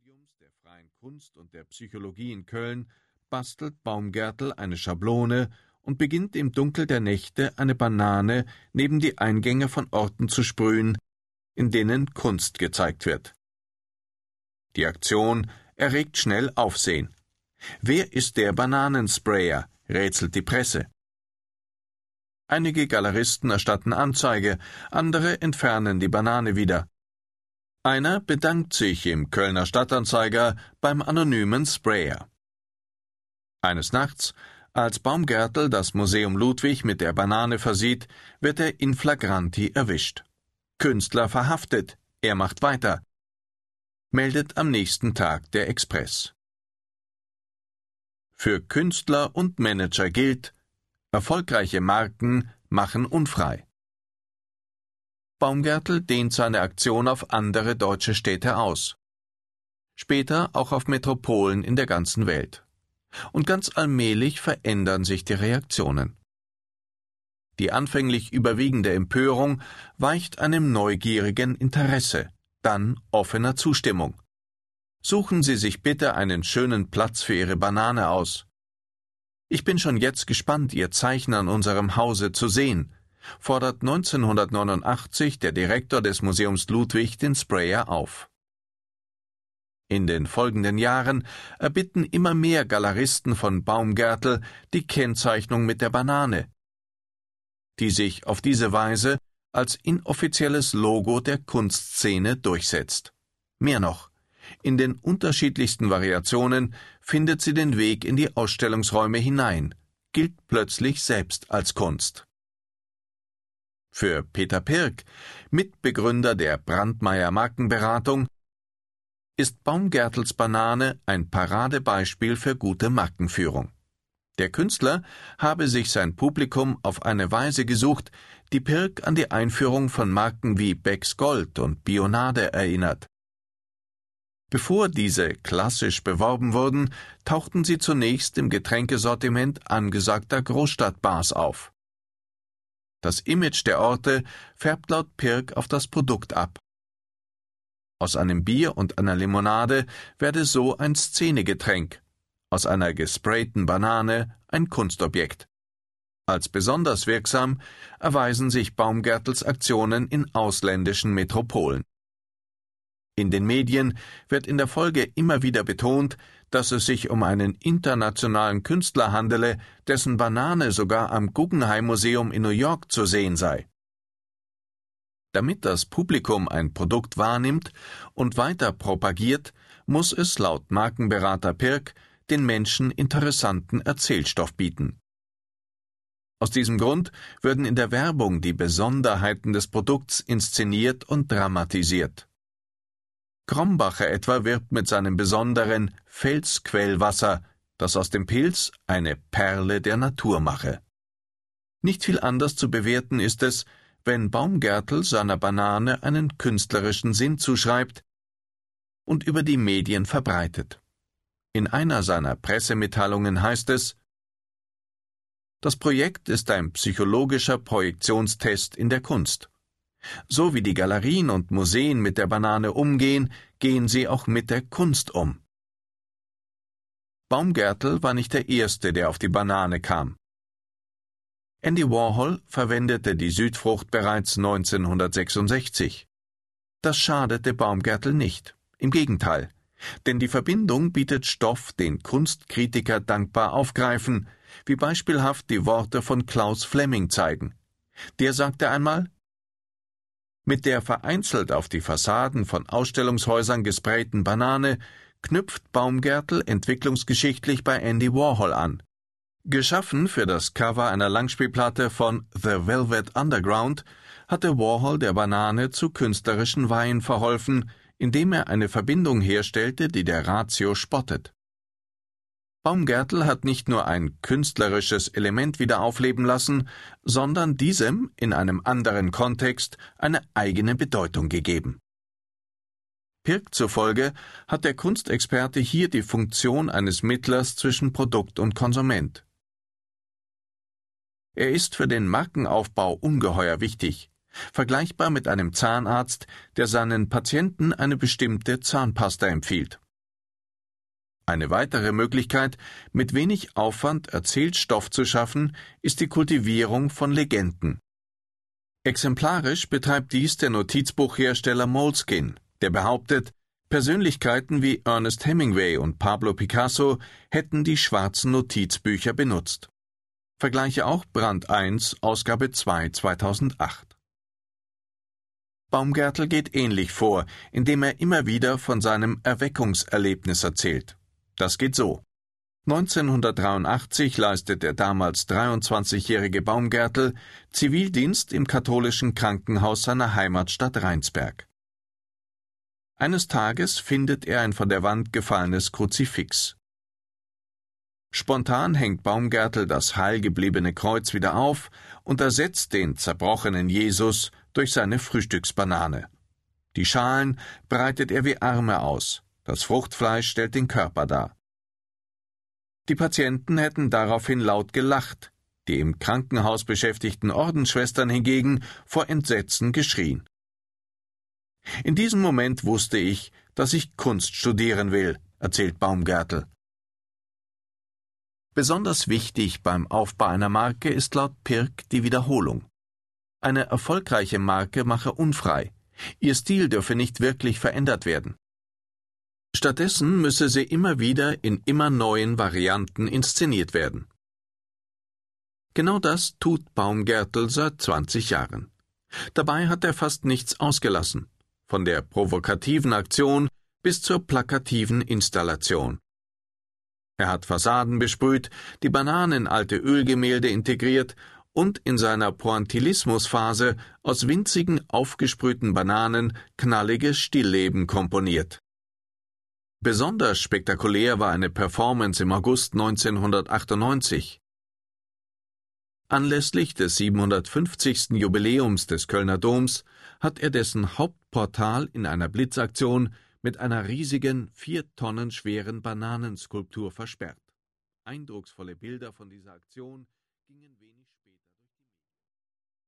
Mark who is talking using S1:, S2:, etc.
S1: Studiums der freien Kunst und der Psychologie in Köln bastelt Baumgärtel eine Schablone und beginnt im Dunkel der Nächte eine Banane neben die Eingänge von Orten zu sprühen, in denen Kunst gezeigt wird. Die Aktion erregt schnell Aufsehen. Wer ist der Bananensprayer? rätselt die Presse. Einige Galeristen erstatten Anzeige, andere entfernen die Banane wieder. Einer bedankt sich im Kölner Stadtanzeiger beim anonymen Sprayer. Eines Nachts, als Baumgärtel das Museum Ludwig mit der Banane versieht, wird er in flagranti erwischt. Künstler verhaftet, er macht weiter. Meldet am nächsten Tag der Express. Für Künstler und Manager gilt, erfolgreiche Marken machen unfrei. Baumgärtel dehnt seine Aktion auf andere deutsche Städte aus. Später auch auf Metropolen in der ganzen Welt. Und ganz allmählich verändern sich die Reaktionen. Die anfänglich überwiegende Empörung weicht einem neugierigen Interesse, dann offener Zustimmung. Suchen Sie sich bitte einen schönen Platz für Ihre Banane aus. Ich bin schon jetzt gespannt, Ihr Zeichen an unserem Hause zu sehen, fordert 1989 der Direktor des Museums Ludwig den Sprayer auf. In den folgenden Jahren erbitten immer mehr Galeristen von Baumgärtel die Kennzeichnung mit der Banane, die sich auf diese Weise als inoffizielles Logo der Kunstszene durchsetzt. Mehr noch, in den unterschiedlichsten Variationen findet sie den Weg in die Ausstellungsräume hinein, gilt plötzlich selbst als Kunst. Für Peter Pirk, Mitbegründer der Brandmeier Markenberatung, ist Baumgärtels Banane ein Paradebeispiel für gute Markenführung. Der Künstler habe sich sein Publikum auf eine Weise gesucht, die Pirk an die Einführung von Marken wie Becks Gold und Bionade erinnert. Bevor diese klassisch beworben wurden, tauchten sie zunächst im Getränkesortiment angesagter Großstadtbars auf. Das Image der Orte färbt laut Pirk auf das Produkt ab. Aus einem Bier und einer Limonade werde so ein Szenegetränk, aus einer gesprayten Banane ein Kunstobjekt. Als besonders wirksam erweisen sich Baumgärtels Aktionen in ausländischen Metropolen. In den Medien wird in der Folge immer wieder betont, dass es sich um einen internationalen Künstler handele, dessen Banane sogar am Guggenheim Museum in New York zu sehen sei. Damit das Publikum ein Produkt wahrnimmt und weiter propagiert, muss es laut Markenberater Pirk den Menschen interessanten Erzählstoff bieten. Aus diesem Grund würden in der Werbung die Besonderheiten des Produkts inszeniert und dramatisiert. Krombacher etwa wirbt mit seinem besonderen Felsquellwasser, das aus dem Pilz eine Perle der Natur mache. Nicht viel anders zu bewerten ist es, wenn Baumgärtel seiner Banane einen künstlerischen Sinn zuschreibt und über die Medien verbreitet. In einer seiner Pressemitteilungen heißt es Das Projekt ist ein psychologischer Projektionstest in der Kunst. So wie die Galerien und Museen mit der Banane umgehen, gehen sie auch mit der Kunst um. Baumgärtel war nicht der Erste, der auf die Banane kam. Andy Warhol verwendete die Südfrucht bereits 1966. Das schadete Baumgärtel nicht. Im Gegenteil. Denn die Verbindung bietet Stoff, den Kunstkritiker dankbar aufgreifen, wie beispielhaft die Worte von Klaus Fleming zeigen. Der sagte einmal, mit der vereinzelt auf die Fassaden von Ausstellungshäusern gesprayten Banane knüpft Baumgärtel entwicklungsgeschichtlich bei Andy Warhol an. Geschaffen für das Cover einer Langspielplatte von The Velvet Underground hatte Warhol der Banane zu künstlerischen Weihen verholfen, indem er eine Verbindung herstellte, die der Ratio spottet. Baumgärtel hat nicht nur ein künstlerisches Element wieder aufleben lassen, sondern diesem in einem anderen Kontext eine eigene Bedeutung gegeben. Pirk zufolge hat der Kunstexperte hier die Funktion eines Mittlers zwischen Produkt und Konsument. Er ist für den Markenaufbau ungeheuer wichtig, vergleichbar mit einem Zahnarzt, der seinen Patienten eine bestimmte Zahnpasta empfiehlt. Eine weitere Möglichkeit, mit wenig Aufwand Erzählstoff zu schaffen, ist die Kultivierung von Legenden. Exemplarisch betreibt dies der Notizbuchhersteller Moleskine, der behauptet, Persönlichkeiten wie Ernest Hemingway und Pablo Picasso hätten die schwarzen Notizbücher benutzt. Vergleiche auch Brand 1, Ausgabe 2 2008. Baumgärtel geht ähnlich vor, indem er immer wieder von seinem Erweckungserlebnis erzählt. Das geht so. 1983 leistet der damals 23-jährige Baumgärtel Zivildienst im katholischen Krankenhaus seiner Heimatstadt Rheinsberg. Eines Tages findet er ein von der Wand gefallenes Kruzifix. Spontan hängt Baumgärtel das heilgebliebene Kreuz wieder auf und ersetzt den zerbrochenen Jesus durch seine Frühstücksbanane. Die Schalen breitet er wie Arme aus, das Fruchtfleisch stellt den Körper dar. Die Patienten hätten daraufhin laut gelacht, die im Krankenhaus beschäftigten Ordensschwestern hingegen vor Entsetzen geschrien. In diesem Moment wusste ich, dass ich Kunst studieren will, erzählt Baumgärtel. Besonders wichtig beim Aufbau einer Marke ist laut Pirk die Wiederholung. Eine erfolgreiche Marke mache unfrei. Ihr Stil dürfe nicht wirklich verändert werden. Stattdessen müsse sie immer wieder in immer neuen Varianten inszeniert werden. Genau das tut Baumgärtel seit 20 Jahren. Dabei hat er fast nichts ausgelassen von der provokativen Aktion bis zur plakativen Installation. Er hat Fassaden besprüht, die Bananen alte Ölgemälde integriert und in seiner Pointillismusphase aus winzigen aufgesprühten Bananen knalliges Stillleben komponiert. Besonders spektakulär war eine Performance im August 1998. Anlässlich des 750. Jubiläums des Kölner Doms hat er dessen Hauptportal in einer Blitzaktion mit einer riesigen, vier Tonnen schweren Bananenskulptur versperrt. Eindrucksvolle Bilder von dieser Aktion gingen wenig